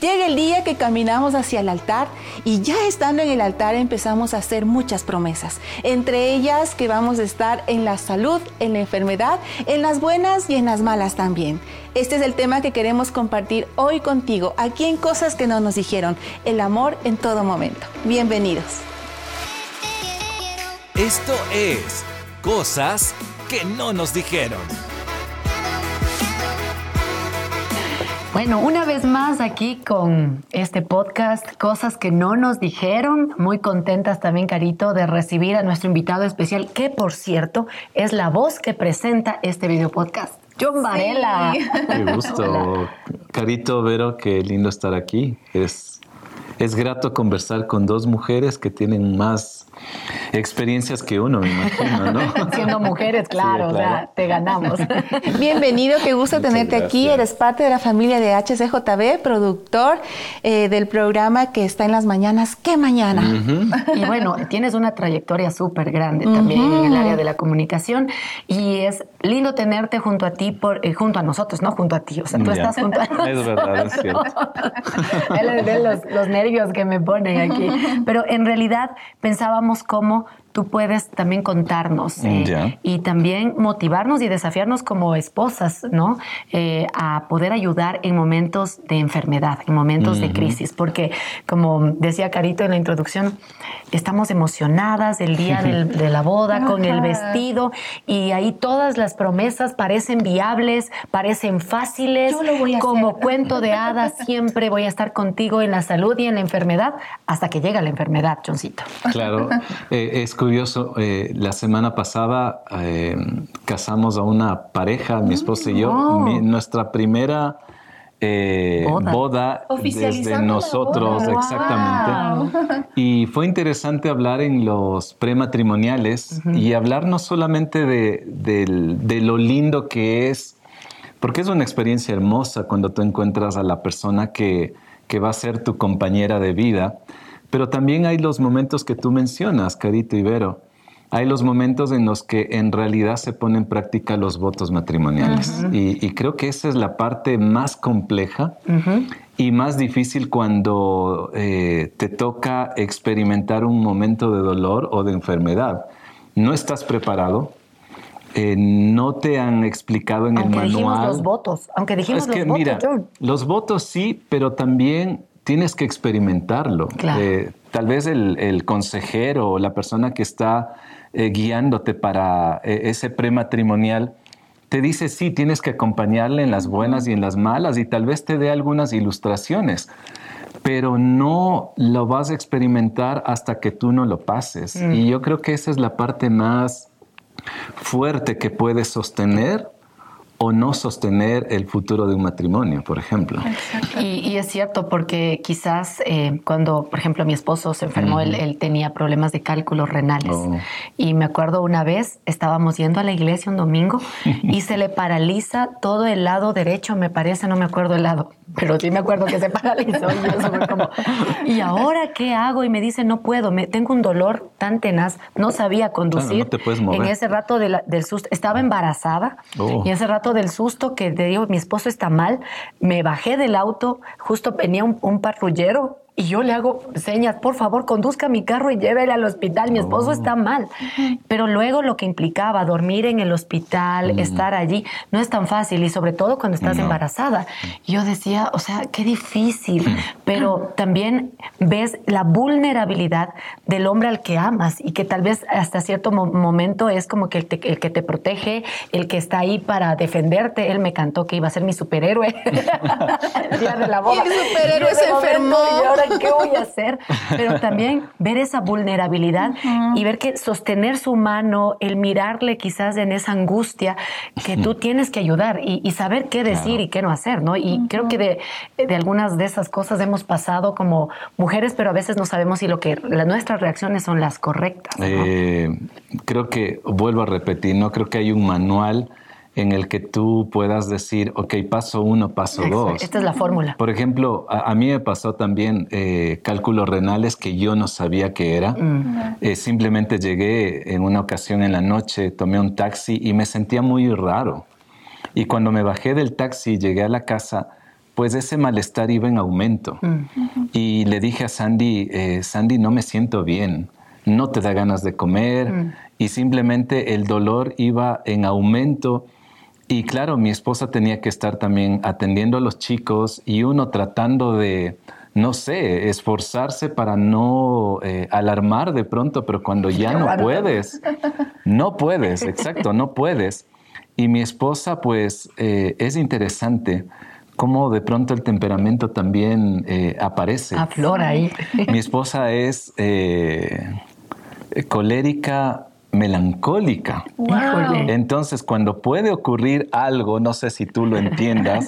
Llega el día que caminamos hacia el altar y ya estando en el altar empezamos a hacer muchas promesas, entre ellas que vamos a estar en la salud, en la enfermedad, en las buenas y en las malas también. Este es el tema que queremos compartir hoy contigo, aquí en Cosas que no nos dijeron, el amor en todo momento. Bienvenidos. Esto es Cosas que no nos dijeron. Bueno, una vez más aquí con este podcast, cosas que no nos dijeron. Muy contentas también, Carito, de recibir a nuestro invitado especial, que por cierto es la voz que presenta este video podcast. John Varela. Qué gusto. Carito, Vero, qué lindo estar aquí. Es, es grato conversar con dos mujeres que tienen más experiencias que uno, me imagino, ¿no? Siendo mujeres, claro, o sea, te ganamos. Bienvenido, qué gusto tenerte aquí. Eres parte de la familia de HCJB, productor eh, del programa que está en las mañanas. ¿Qué mañana? Y bueno, tienes una trayectoria súper grande también en el área de la comunicación y es lindo tenerte junto a ti, por, eh, junto a nosotros, no junto a ti. O sea, tú estás junto a nosotros. Es verdad, es cierto. los, los nervios que me ponen aquí. Pero en realidad pensábamos cómo tú puedes también contarnos eh, y también motivarnos y desafiarnos como esposas, ¿no? Eh, a poder ayudar en momentos de enfermedad, en momentos de crisis, porque como decía Carito en la introducción, estamos emocionadas el día de la boda con el vestido y ahí todas las promesas parecen viables, parecen fáciles, como cuento de hadas, siempre voy a estar contigo en la salud y en la enfermedad hasta que llega la enfermedad, Choncito. Claro, eh, es curioso, eh, la semana pasada eh, casamos a una pareja, mi esposa y yo, nuestra primera boda, desde nosotros, exactamente. Y fue interesante hablar en los prematrimoniales y hablar no solamente de, de lo lindo que es, porque es una experiencia hermosa cuando tú encuentras a la persona que, que va a ser tu compañera de vida, pero también hay los momentos que tú mencionas, Carito Ibero. Hay los momentos en los que en realidad se ponen en práctica los votos matrimoniales. y, creo que esa es la parte más compleja y más difícil cuando eh, te toca experimentar un momento de dolor o de enfermedad. No estás preparado, eh, no te han explicado en el manual. Dijimos los votos, aunque dijimos es que, los mira, votos, los votos sí, pero también tienes que experimentarlo. Eh, tal vez el, consejero o la persona que está eh, guiándote para eh, ese prematrimonial te dice, sí, tienes que acompañarle en las buenas y en las malas y tal vez te dé algunas ilustraciones, pero no lo vas a experimentar hasta que tú no lo pases. Mm. Y yo creo que esa es la parte más fuerte que puedes sostener o no sostener el futuro de un matrimonio, por ejemplo. Y, es cierto, porque quizás eh, cuando, por ejemplo, mi esposo se enfermó, él, tenía problemas de cálculos renales. Oh. Y me acuerdo una vez, estábamos yendo a la iglesia un domingo y se le paraliza todo el lado derecho, me parece, no me acuerdo el lado, pero sí me acuerdo que se paralizó. Y, como, ¿y ahora qué hago? Y me dice, no puedo, me, tengo un dolor tan tenaz, no sabía conducir. no te puedes mover. En ese rato del susto, estaba embarazada oh. y ese rato del susto que te digo, mi esposo está mal, me bajé del auto, justo venía un, un patrullero y yo le hago señas, por favor, conduzca mi carro y llévele al hospital, mi esposo está oh. mal. Pero luego lo que implicaba dormir en el hospital, mm. estar allí, no es tan fácil y sobre todo cuando estás embarazada. Yo decía, o sea, qué difícil, pero también ves la vulnerabilidad del hombre al que amas y que tal vez hasta cierto momento es como que el, que te protege, el que está ahí para defenderte. Él me cantó que iba a ser mi superhéroe el día de la boda. Mi superhéroe se enfermó. ¿Qué voy a hacer? Pero también ver esa vulnerabilidad y ver que sostener su mano, el mirarle quizás en esa angustia, que tú tienes que ayudar y, saber qué decir y qué no hacer, ¿no? Y creo que de, algunas de esas cosas hemos pasado como mujeres, pero a veces no sabemos si lo que nuestras reacciones son las correctas. Eh, creo que, vuelvo a repetir, no creo que hay un manual en el que tú puedas decir, ok, paso uno, paso dos. Esta es la fórmula. Por ejemplo, a, mí me pasó también eh, cálculos renales que yo no sabía qué era. Mm. Eh, simplemente llegué en una ocasión en la noche, tomé un taxi y me sentía muy raro. Y cuando me bajé del taxi y llegué a la casa, pues ese malestar iba en aumento. Mm. Y le dije a Sandy, eh, Sandy, no me siento bien, no te da ganas de comer. Mm. Y simplemente el dolor iba en aumento. Y claro, mi esposa tenía que estar también atendiendo a los chicos y uno tratando de, no sé, esforzarse para no eh, alarmar de pronto, pero cuando ya no puedes, no puedes, exacto, no puedes. Y mi esposa, pues, eh, es interesante cómo de pronto el temperamento también eh, aparece. Aflora ahí. Mi esposa es colérica melancólica. Entonces, cuando puede ocurrir algo, no sé si tú lo entiendas,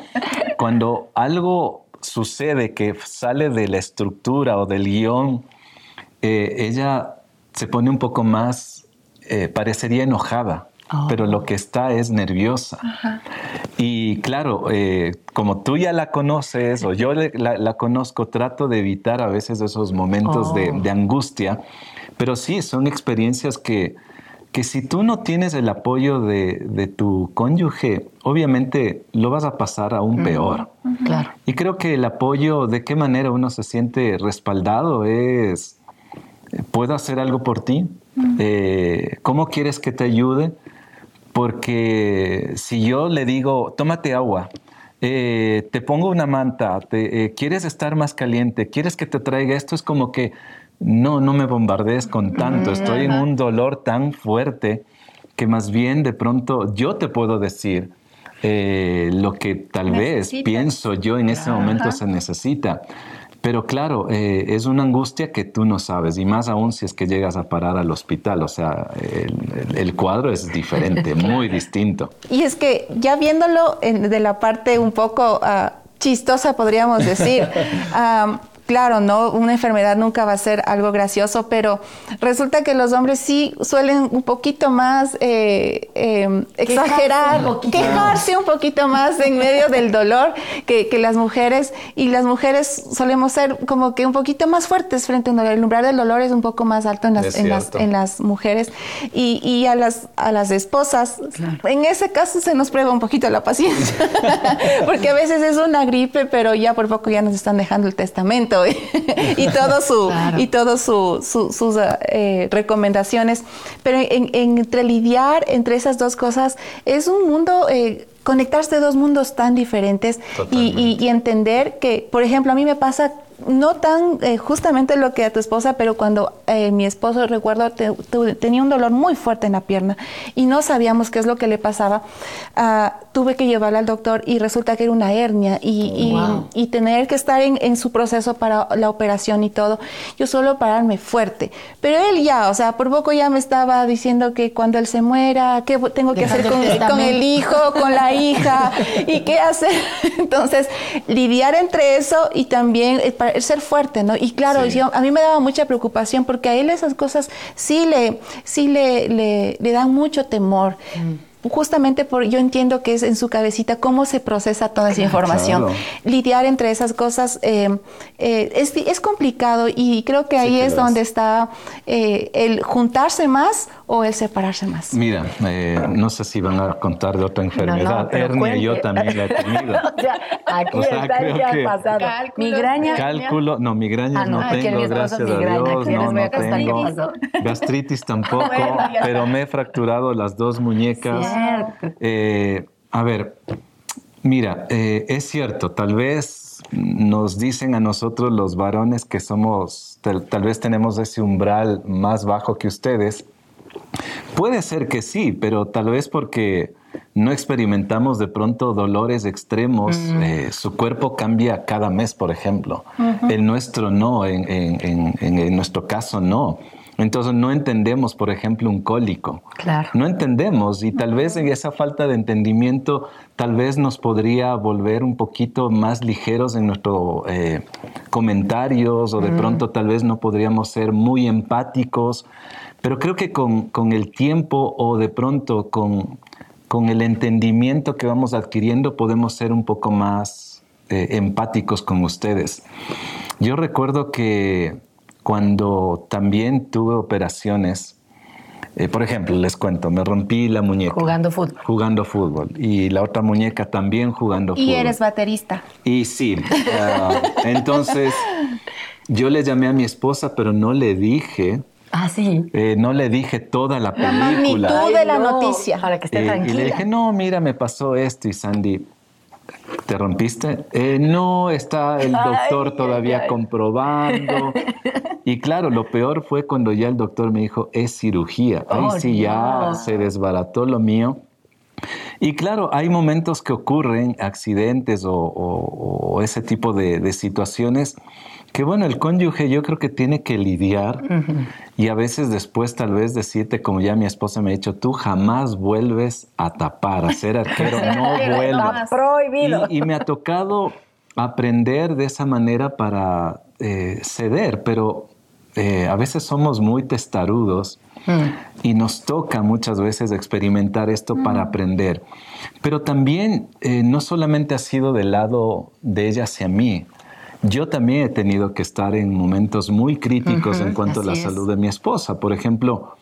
cuando algo sucede que sale de la estructura o del guion, eh, ella se pone un poco más, eh, parecería enojada. Oh. Pero lo que está es nerviosa. Y claro, eh, como tú ya la conoces o yo la, conozco, trato de evitar a veces esos momentos de, oh. de angustia. Pero sí, son experiencias que, que si tú no tienes el apoyo de, tu cónyuge, obviamente lo vas a pasar aún peor. Claro. Y creo que el apoyo, de qué manera uno se siente respaldado, es, ¿puedo hacer algo por ti? Eh, ¿Cómo quieres que te ayude? Porque si yo le digo, tómate agua, eh, te pongo una manta, te, eh, quieres estar más caliente, quieres que te traiga esto, es como que no, no me bombardees con tanto, estoy en un dolor tan fuerte que más bien de pronto yo te puedo decir eh, lo que tal vez pienso yo en ese momento se necesita. Pero claro, eh, es una angustia que tú no sabes, y más aún si es que llegas a parar al hospital. O sea, el, cuadro es diferente, muy distinto. Y es que ya viéndolo de la parte un poco ah, chistosa, podríamos decir, claro, no, una enfermedad nunca va a ser algo gracioso, pero resulta que los hombres sí suelen un poquito más eh, em, exagerar, quejarse un, poquito más en medio del dolor que, las mujeres, y las mujeres solemos ser como que un poquito más fuertes frente a un dolor. El umbral del dolor es un poco más alto en las, en las, mujeres. Y, a, las, a las esposas, en ese caso se nos prueba un poquito la paciencia, porque a veces es una gripe, pero ya por poco ya nos están dejando el testamento y, todo su, y todo sus eh, recomendaciones. Pero entre lidiar entre esas dos cosas es un mundo... Eh, conectarse dos mundos tan diferentes y, y, entender que, por ejemplo, a mí me pasa no tan eh, justamente lo que a tu esposa, pero cuando eh, mi esposo, recuerdo, tenía un dolor muy fuerte en la pierna y no sabíamos qué es lo que le pasaba, ah, tuve que llevarla al doctor y resulta que era una hernia y, y, tener que estar en, en, su proceso para la operación y todo, yo solo pararme fuerte. Pero él ya, o sea, por poco ya me estaba diciendo que cuando él se muera, qué tengo que hacer con, con el hijo, con la hija y qué hacer. Entonces, lidiar entre eso y también eh, ser fuerte, ¿no? Y claro, a mí me daba mucha preocupación porque a él esas cosas sí le, sí le, le, dan mucho temor. Mm justamente por, yo entiendo que es en su cabecita cómo se procesa toda esa información. Lidiar entre esas cosas eh, eh, es, es, complicado y creo que ahí es donde está eh, el juntarse más o el separarse más. Mira, no sé si van a contar de otra enfermedad. Hernia yo también la he tenido. o sea, aquí está ya pasado. Migraña. Cálculo, no, migrañas ah, no, tengo, gracias a Dios. No, no tengo. Gastritis tampoco, pero me he fracturado las dos muñecas. Eh, a ver, mira, eh, es cierto, tal vez nos dicen a nosotros los varones que somos, tal, vez tenemos ese umbral más bajo que ustedes. Puede ser que sí, pero tal vez porque no experimentamos de pronto dolores extremos, eh, su cuerpo cambia cada mes, por ejemplo. El nuestro no, en, nuestro caso no. Entonces no entendemos, por ejemplo, un cólico. Claro. No entendemos y tal vez en esa falta de entendimiento tal vez nos podría volver un poquito más ligeros en nuestros eh, comentarios o de pronto tal vez no podríamos ser muy empáticos. Pero creo que con, el tiempo o de pronto con, con, el entendimiento que vamos adquiriendo podemos ser un poco más eh, empáticos con ustedes. Yo recuerdo que cuando también tuve operaciones, eh, por ejemplo, les cuento, me rompí la muñeca. Jugando fútbol. Jugando fútbol. Y la otra muñeca también jugando fútbol. Y eres baterista. Y sí. Ah, entonces, yo le llamé a mi esposa, pero no le dije. Ah, sí. Eh, no le dije toda la película. La magnitud de la noticia. Para que esté tranquila. Eh, y le dije, no, mira, me pasó esto. Y Sandy, ¿Te rompiste? Eh, no, está el doctor todavía comprobando. Y claro, lo peor fue cuando ya el doctor me dijo, es cirugía. Ahí oh, sí ya se desbarató lo mío. Y claro, hay momentos que ocurren, accidentes o, ese tipo de situaciones que bueno, el cónyuge yo creo que tiene que lidiar y a veces después tal vez decirte, como ya mi esposa me ha dicho, tú jamás vuelves a tapar, a ser arquero, no vuelvas. prohibido. Y, me ha tocado aprender de esa manera para eh, ceder, pero eh, a veces somos muy testarudos y nos toca muchas veces experimentar esto para aprender. Pero también eh, no solamente ha sido del lado de ella hacia mí, yo también he tenido que estar en momentos muy críticos en cuanto a la salud de mi esposa. Por ejemplo,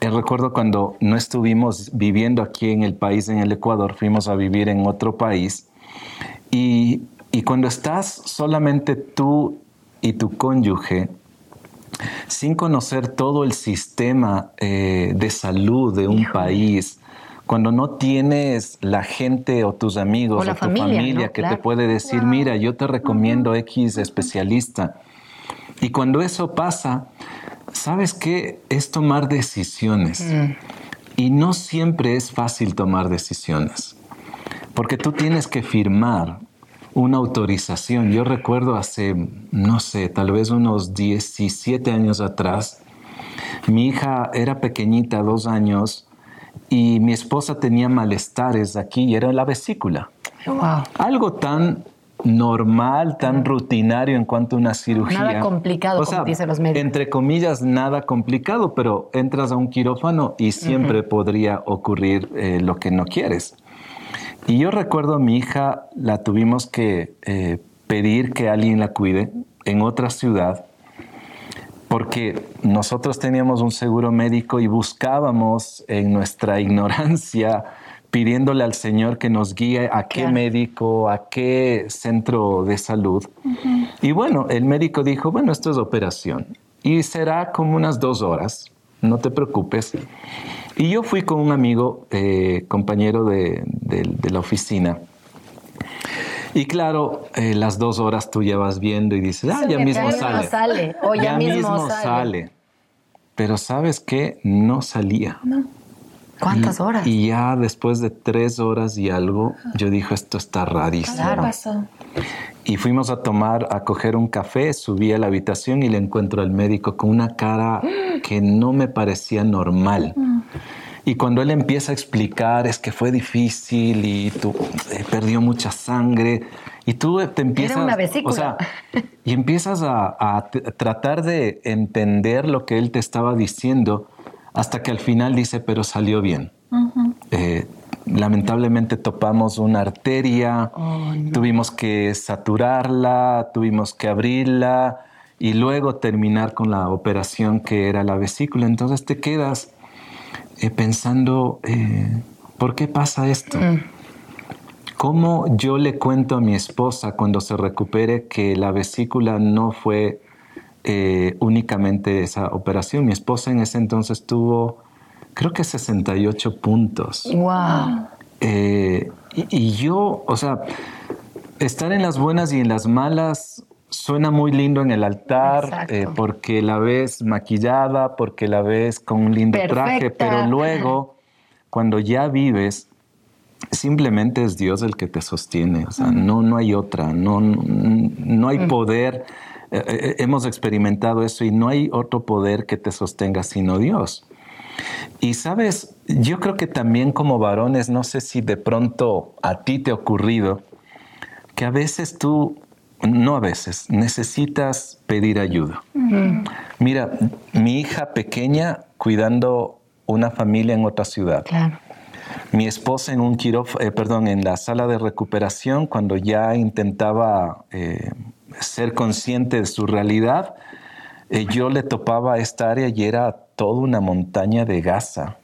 eh, recuerdo cuando no estuvimos viviendo aquí en el país, en el Ecuador, fuimos a vivir en otro país. Y, cuando estás solamente tú y tu cónyuge, sin conocer todo el sistema eh, de salud de un país, cuando no tienes la gente o tus amigos o, tu familia, que te puede decir, mira, yo te recomiendo X especialista. Y cuando eso pasa, ¿sabes qué? Es tomar decisiones. Mm. Y no siempre es fácil tomar decisiones, porque tú tienes que firmar una autorización. Yo recuerdo hace, no sé, tal vez unos 17 años atrás, mi hija era pequeñita, dos años, y mi esposa tenía malestares aquí y era la vesícula. Algo tan normal, tan rutinario en cuanto a una cirugía. Nada complicado, como dicen los médicos. Entre comillas, nada complicado, pero entras a un quirófano y siempre podría ocurrir eh, lo que no quieres. Y yo recuerdo a mi hija, la tuvimos que eh, pedir que alguien la cuide en otra ciudad porque nosotros teníamos un seguro médico y buscábamos en nuestra ignorancia pidiéndole al Señor que nos guíe a qué médico, a qué centro de salud. Y bueno, el médico dijo, bueno, esto es operación y será como unas dos horas, no te preocupes. Y yo fui con un amigo, eh, compañero de la oficina, y claro, eh, las dos horas tú llevas viendo y dices, ah, ya mismo sale. O ya, mismo, sale. Pero ¿sabes qué? No salía. No. ¿Cuántas horas? Y ya después de tres horas y algo, yo dije, esto está rarísimo. Claro. pasó? Y fuimos a tomar, a coger un café, subí a la habitación y le encuentro al médico con una cara que no me parecía normal. Mm. Y cuando él empieza a explicar, es que fue difícil y tú eh, perdió mucha sangre y tú te empiezas, una vesícula. o sea, y empiezas a, tratar de entender lo que él te estaba diciendo hasta que al final dice, pero salió bien. Eh, lamentablemente topamos una arteria, oh, tuvimos que saturarla, tuvimos que abrirla y luego terminar con la operación que era la vesícula. Entonces te quedas eh, pensando, eh, ¿por qué pasa esto? Mm. ¿Cómo yo le cuento a mi esposa cuando se recupere que la vesícula no fue eh, únicamente esa operación? Mi esposa en ese entonces tuvo, creo que 68 puntos. ¡Wow! y, yo, o sea, estar en las buenas y en las malas suena muy lindo en el altar eh, porque la ves maquillada, porque la ves con un lindo traje, pero luego, cuando ya vives, simplemente es Dios el que te sostiene, o sea, no, no hay otra, no, no hay poder. Eh, eh, hemos experimentado eso y no hay otro poder que te sostenga sino Dios. Y sabes, yo creo que también como varones, no sé si de pronto a ti te ha ocurrido, que a veces tú no a veces, necesitas pedir ayuda. Mira, mi hija pequeña cuidando una familia en otra ciudad. Mi esposa en un eh, perdón, en la sala de recuperación, cuando ya intentaba eh, ser consciente de su realidad, eh, yo le topaba esta área y era toda una montaña de gasa.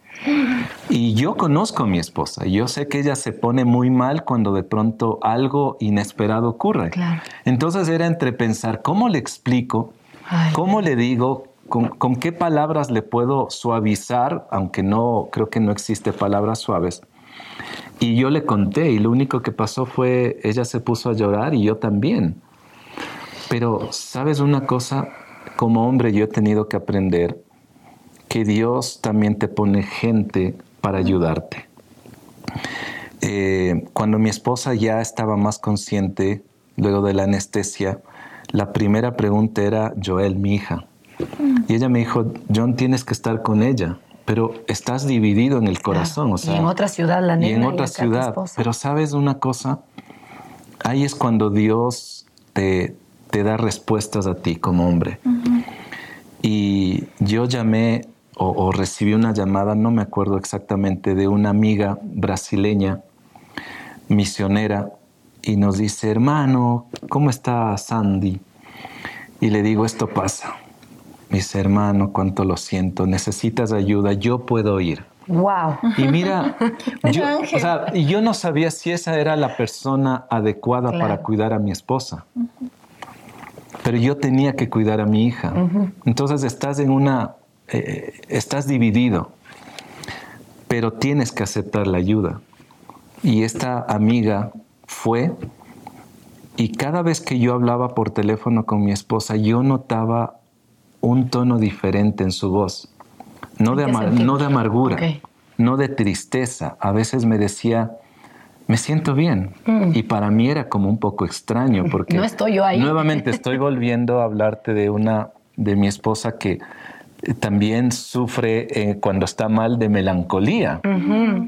Y yo conozco a mi esposa, yo sé que ella se pone muy mal cuando de pronto algo inesperado ocurre. Entonces era entre pensar, ¿cómo le explico? ¿Cómo le digo? Con, ¿Con, qué palabras le puedo suavizar? Aunque no, creo que no existe palabras suaves. Y yo le conté y lo único que pasó fue, ella se puso a llorar y yo también. Pero, ¿sabes una cosa? Como hombre yo he tenido que aprender que Dios también te pone gente para ayudarte. Eh, cuando mi esposa ya estaba más consciente, luego de la anestesia, la primera pregunta era, Joel, mi hija. Y ella me dijo, John, tienes que estar con ella, pero estás dividido en el corazón. O sea, y en otra ciudad, la niña. Y en otra ciudad. Pero sabes una cosa, ahí es cuando Dios te, te da respuestas a ti como hombre. Y yo llamé o, recibí una llamada, no me acuerdo exactamente, de una amiga brasileña, misionera, y nos dice, hermano, ¿cómo está Sandy? Y le digo, esto pasa. Me dice, hermano, cuánto lo siento, necesitas ayuda, yo puedo ir. Wow. Y mira, yo, o sea, yo no sabía si esa era la persona adecuada para cuidar a mi esposa. Pero yo tenía que cuidar a mi hija. Entonces estás en una eh, estás dividido, pero tienes que aceptar la ayuda. Y esta amiga fue y cada vez que yo hablaba por teléfono con mi esposa, yo notaba un tono diferente en su voz. No, de, no de, amargura, no de tristeza. A veces me decía, me siento bien. Mm. Y para mí era como un poco extraño porque no estoy yo ahí. nuevamente estoy volviendo a hablarte de una de mi esposa que también sufre eh, cuando está mal de melancolía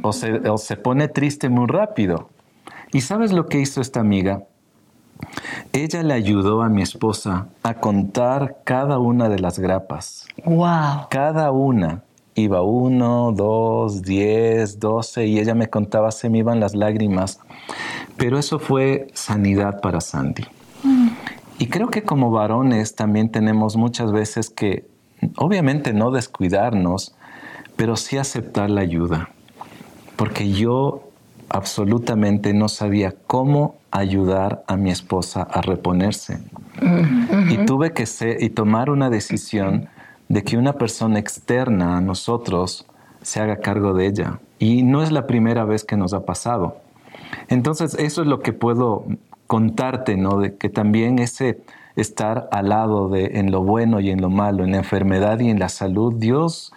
o, se, pone triste muy rápido. ¿Y sabes lo que hizo esta amiga? Ella le ayudó a mi esposa a contar cada una de las grapas. ¡Wow! Cada una. Iba uno, dos, diez, doce, y ella me contaba, se me iban las lágrimas. Pero eso fue sanidad para Sandy. Mm. Y creo que como varones también tenemos muchas veces que obviamente no descuidarnos, pero sí aceptar la ayuda. Porque yo absolutamente no sabía cómo ayudar a mi esposa a reponerse. Y tuve que ser, y tomar una decisión de que una persona externa a nosotros se haga cargo de ella. Y no es la primera vez que nos ha pasado. Entonces, eso es lo que puedo contarte, ¿no? De que también ese estar al lado de en lo bueno y en lo malo, en la enfermedad y en la salud. Dios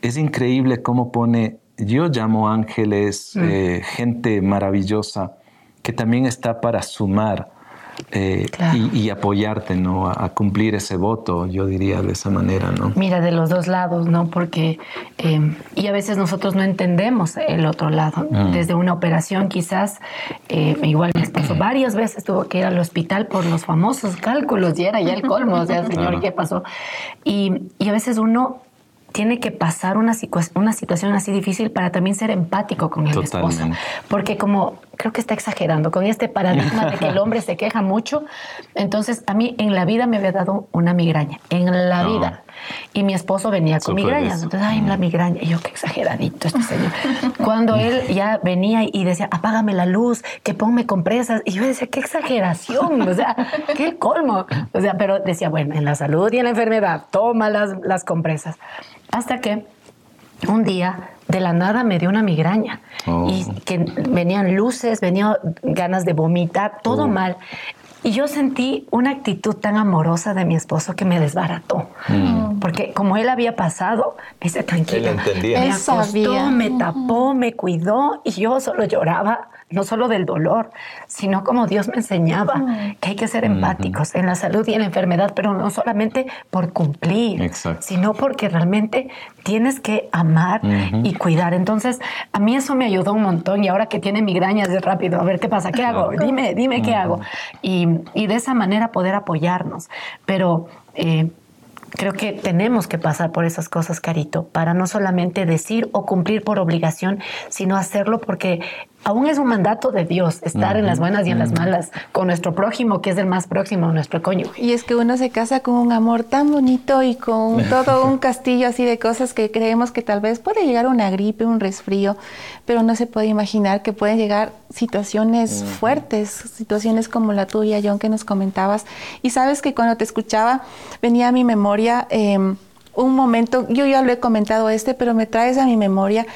es increíble cómo pone, yo llamo ángeles, mm. eh, gente maravillosa que también está para sumar eh, y, apoyarte, ¿no? A, cumplir ese voto, yo diría de esa manera, ¿no? Mira, de los dos lados, ¿no? Porque, eh, y a veces nosotros no entendemos el otro lado. Mm. Desde una operación quizás, eh, igual mi esposo varias veces tuvo que ir al hospital por los famosos cálculos y era ya el colmo, o sea, señor, ¿qué pasó? Y, y a veces uno tiene que pasar una, una situación así difícil para también ser empático con el esposo. Porque como creo que está exagerando con este paradigma de que el hombre se queja mucho, entonces a mí en la vida me había dado una migraña, en la vida. Y mi esposo venía con migrañas. Entonces, ay, la migraña. Y yo, qué exageradito este señor. Cuando él ya venía y decía, apágame la luz, que ponme compresas. Y yo decía, qué exageración. O sea, qué colmo. O sea, pero decía, bueno, en la salud y en la enfermedad, toma las, las compresas. Hasta que un día de la nada me dio una migraña oh. y que venían luces, venían ganas de vomitar, todo oh. mal. Y yo sentí una actitud tan amorosa de mi esposo que me desbarató. Mm. Porque como él había pasado, me dice, tranquila. Él entendía. Me acostó, me tapó, me cuidó y yo solo lloraba no solo del dolor, sino como Dios me enseñaba que hay que ser empáticos en la salud y en la enfermedad, pero no solamente por cumplir, sino porque realmente tienes que amar y cuidar. Entonces, a mí eso me ayudó un montón y ahora que tiene migrañas de rápido, a ver qué pasa, qué hago, dime, dime qué hago. Y, de esa manera poder apoyarnos. Pero... Eh, creo que tenemos que pasar por esas cosas, Carito, para no solamente decir o cumplir por obligación, sino hacerlo porque aún es un mandato de Dios estar en las buenas y en las malas con nuestro prójimo, que es el más próximo, nuestro cónyuge. Y es que uno se casa con un amor tan bonito y con todo un castillo así de cosas que creemos que tal vez puede llegar una gripe, un resfrío, pero no se puede imaginar que pueden llegar situaciones fuertes, situaciones como la tuya, John, que nos comentabas. Y sabes que cuando te escuchaba venía a mi memoria... Eh, un momento, yo ya lo he comentado este, pero me traes a mi memoria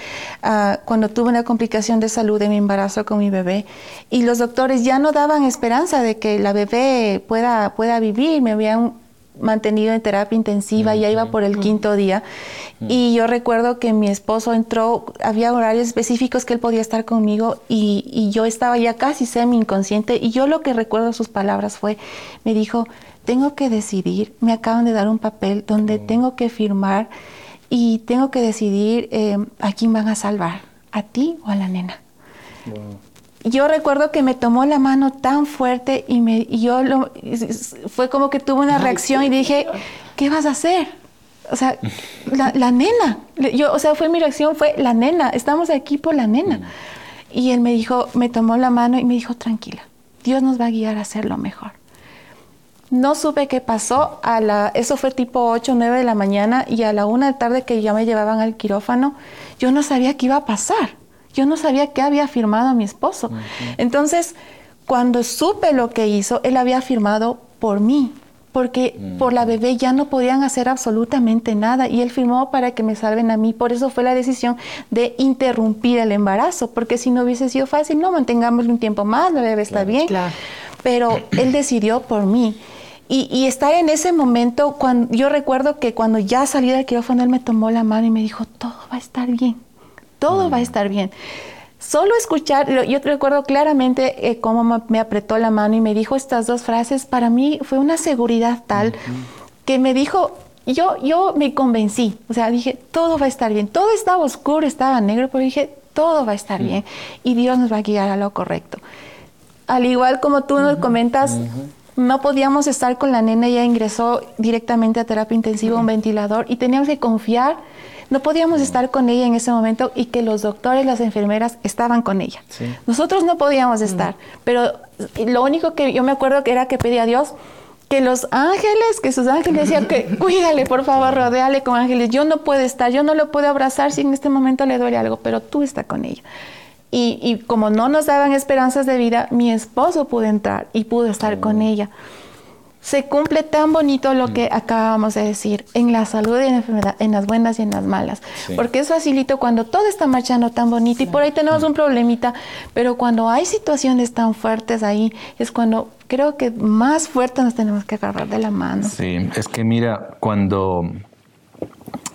uh, cuando tuve una complicación de salud en mi embarazo con mi bebé y los doctores ya no daban esperanza de que la bebé pueda, pueda vivir, me habían mantenido en terapia intensiva, ya iba por el quinto día. Y yo recuerdo que mi esposo entró, había horarios específicos que él podía estar conmigo y, y yo estaba ya casi semi inconsciente y yo lo que recuerdo sus palabras fue, me dijo, tengo que decidir, me acaban de dar un papel donde tengo que firmar y tengo que decidir eh, a quién van a salvar, a ti o a la nena. Yo recuerdo que me tomó la mano tan fuerte y, me, yo lo, fue como que tuve una reacción y dije, ¿qué vas a hacer? O sea, la, la, nena. Yo, o sea, fue mi reacción, fue la nena, estamos aquí por la nena. Y él me dijo, me tomó la mano y me dijo, tranquila, Dios nos va a guiar a hacer lo mejor. No supe qué pasó. A la, eso fue tipo 8 o 9 de la mañana y a la 1 de la tarde que ya me llevaban al quirófano, yo no sabía qué iba a pasar. Yo no sabía qué había firmado mi esposo. Entonces, cuando supe lo que hizo, él había firmado por mí, porque por la bebé ya no podían hacer absolutamente nada y él firmó para que me salven a mí. Por eso fue la decisión de interrumpir el embarazo, porque si no hubiese sido fácil, no, mantengámoslo un tiempo más, la bebé está bien. Pero él decidió por mí. Y, estar en ese momento, cuando, yo recuerdo que cuando ya salí del quirófano, él me tomó la mano y me dijo, todo va a estar bien, todo va a mm. estar bien. Solo escuchar, yo recuerdo claramente eh, cómo me apretó la mano y me dijo estas dos frases, para mí fue una seguridad tal que me dijo, yo, yo me convencí, o sea, dije, todo va a estar bien, todo estaba oscuro, estaba negro, pero dije, todo va a estar mm. bien y Dios nos va a guiar a lo correcto. Al igual como tú nos comentas, no podíamos estar con la nena, ella ingresó directamente a terapia intensiva, un ventilador, y teníamos que confiar, no podíamos estar con ella en ese momento y que los doctores, las enfermeras estaban con ella. Nosotros no podíamos estar, pero lo único que yo me acuerdo que era que pedía a Dios que los ángeles, que sus ángeles decían que cuídale, por favor, rodeale con ángeles. Yo no puedo estar, yo no lo puedo abrazar si en este momento le duele algo, pero tú estás con ella. Y, como no nos daban esperanzas de vida, mi esposo pudo entrar y pudo estar con ella. Se cumple tan bonito lo que acabamos de decir, en la salud y en la enfermedad, en las buenas y en las malas. Porque es facilito cuando todo está marchando tan bonito y por ahí tenemos un problemita, pero cuando hay situaciones tan fuertes ahí, es cuando creo que más fuerte nos tenemos que agarrar de la mano. Sí, es que mira, cuando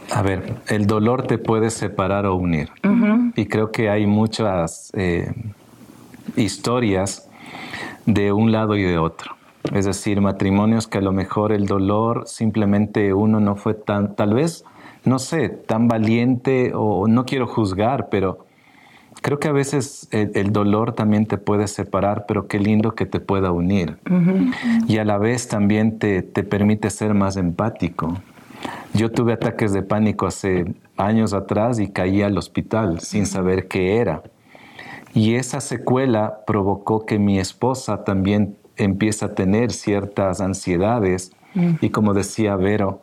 a ver, el dolor te puede separar o unir. Y creo que hay muchas eh, historias de un lado y de otro. Es decir, matrimonios que a lo mejor el dolor simplemente uno no fue tan, tal vez, no sé, tan valiente o no quiero juzgar, pero creo que a veces el, dolor también te puede separar, pero qué lindo que te pueda unir. Y a la vez también te, te permite ser más empático. Yo tuve ataques de pánico hace años atrás y caí al hospital sin saber qué era. Y esa secuela provocó que mi esposa también empiece a tener ciertas ansiedades. Mm. Y como decía Vero,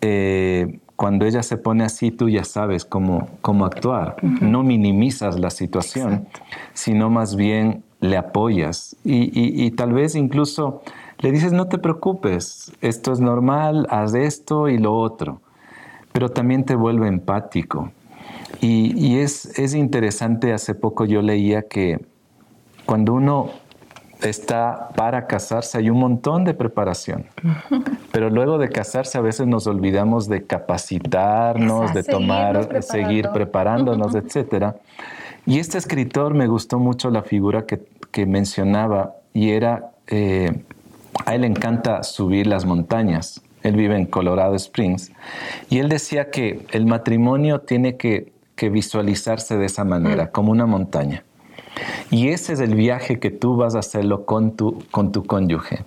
eh, cuando ella se pone así, tú ya sabes cómo, cómo actuar. No minimizas la situación, sino más bien le apoyas. y tal vez incluso le dices, no te preocupes, esto es normal, haz esto y lo otro, pero también te vuelve empático. Y, es, es interesante, hace poco yo leía que cuando uno está para casarse hay un montón de preparación, pero luego de casarse a veces nos olvidamos de capacitarnos, de tomar, seguir preparándonos, etc. Y este escritor me gustó mucho la figura que, mencionaba y era eh, a él le encanta subir las montañas. Él vive en Colorado Springs. Y él decía que el matrimonio tiene que, visualizarse de esa manera, mm. como una montaña. Y ese es el viaje que tú vas a hacerlo con tu, con tu cónyuge.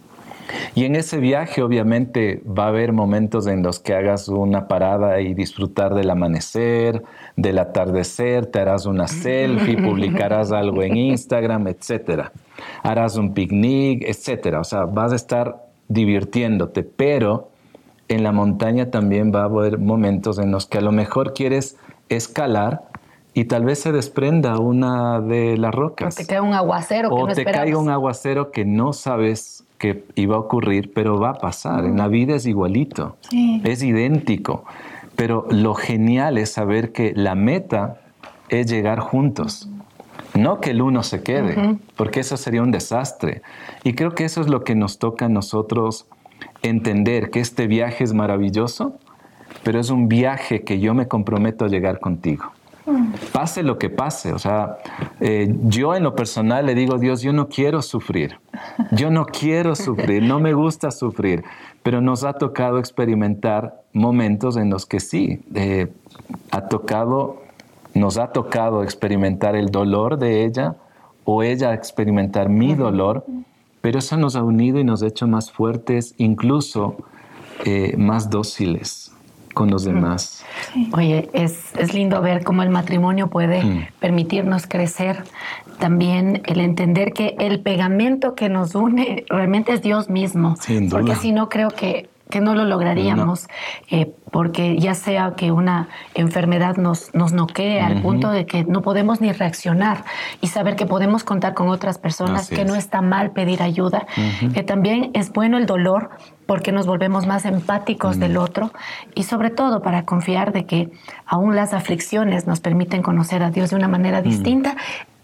Y en ese viaje obviamente va a haber momentos en los que hagas una parada y disfrutar del amanecer, del atardecer, te harás una selfie, publicarás algo en Instagram, etc. Harás un picnic, etc. O sea, vas a estar divirtiéndote, pero en la montaña también va a haber momentos en los que a lo mejor quieres escalar y tal vez se desprenda una de las rocas. O te cae un aguacero que o te caiga un aguacero que no sabes que iba a ocurrir, pero va a pasar. En la vida es igualito, es idéntico. Pero lo genial es saber que la meta es llegar juntos. No que el uno se quede, porque eso sería un desastre. Y creo que eso es lo que nos toca a nosotros entender, que este viaje es maravilloso, pero es un viaje que yo me comprometo a llegar contigo. Pase lo que pase, o sea, eh, yo en lo personal le digo, Dios, yo no quiero sufrir, yo no quiero sufrir, no me gusta sufrir, pero nos ha tocado experimentar momentos en los que sí, eh, ha tocado, nos ha tocado experimentar el dolor de ella o ella experimentar mi dolor, pero eso nos ha unido y nos ha hecho más fuertes, incluso eh, más dóciles con los demás. Oye, es, lindo ver cómo el matrimonio puede mm. permitirnos crecer. También el entender que el pegamento que nos une realmente es Dios mismo. Porque si no, creo que que no lo lograríamos, eh, porque ya sea que una enfermedad nos, nos noquee al punto de que no podemos ni reaccionar y saber que podemos contar con otras personas, que no está mal pedir ayuda, que también es bueno el dolor porque nos volvemos más empáticos del otro y sobre todo para confiar de que aún las aflicciones nos permiten conocer a Dios de una manera distinta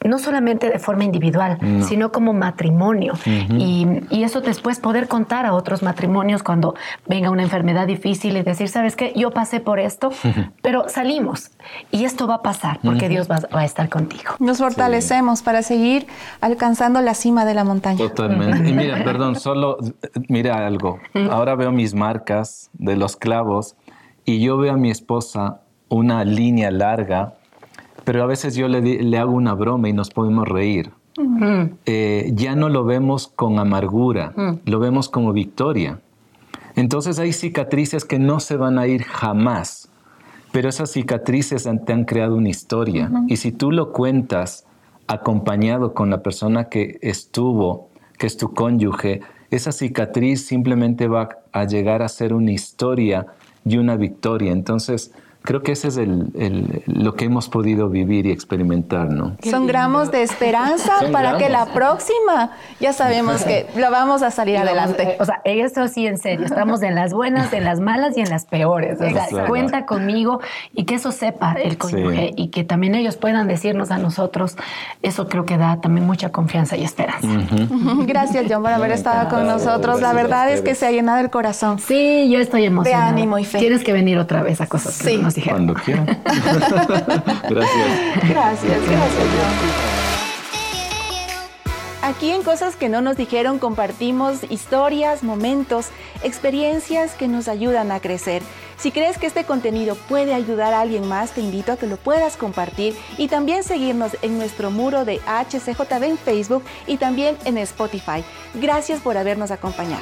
no solamente de forma individual, sino como matrimonio. y, eso después poder contar a otros matrimonios cuando venga una enfermedad difícil y decir, ¿sabes qué? Yo pasé por esto, pero salimos y esto va a pasar porque Dios va, a estar contigo. Nos fortalecemos para seguir alcanzando la cima de la montaña. Totalmente. Y mira, perdón, solo mira algo. Ahora veo mis marcas de los clavos y yo veo a mi esposa una línea larga pero a veces yo le, hago una broma y nos podemos reír. Eh, ya no lo vemos con amargura, lo vemos como victoria. Entonces hay cicatrices que no se van a ir jamás, pero esas cicatrices te han creado una historia. Y si tú lo cuentas acompañado con la persona que estuvo, que es tu cónyuge, esa cicatriz simplemente va a llegar a ser una historia y una victoria. Entonces, creo que ese es el, lo que hemos podido vivir y experimentar, ¿no? Son gramos de esperanza para que la próxima ya sabemos que lo vamos a salir adelante. Eh, o sea, esto sí en serio, estamos en las buenas, en las malas y en las peores. O sea, cuenta conmigo y que eso sepa el cónyuge y que también ellos puedan decirnos a nosotros, eso creo que da también mucha confianza y esperanza. Gracias, John, por haber estado con nosotros. La verdad es que se ha llenado el corazón. Sí, yo estoy emocionada. De ánimo y fe. Tienes que venir otra vez a cosas sí. Cuando quieran. gracias. Gracias, gracias. Aquí en Cosas que no nos dijeron compartimos historias, momentos, experiencias que nos ayudan a crecer. Si crees que este contenido puede ayudar a alguien más, te invito a que lo puedas compartir y también seguirnos en nuestro muro de HCJB en Facebook y también en Spotify. Gracias por habernos acompañado.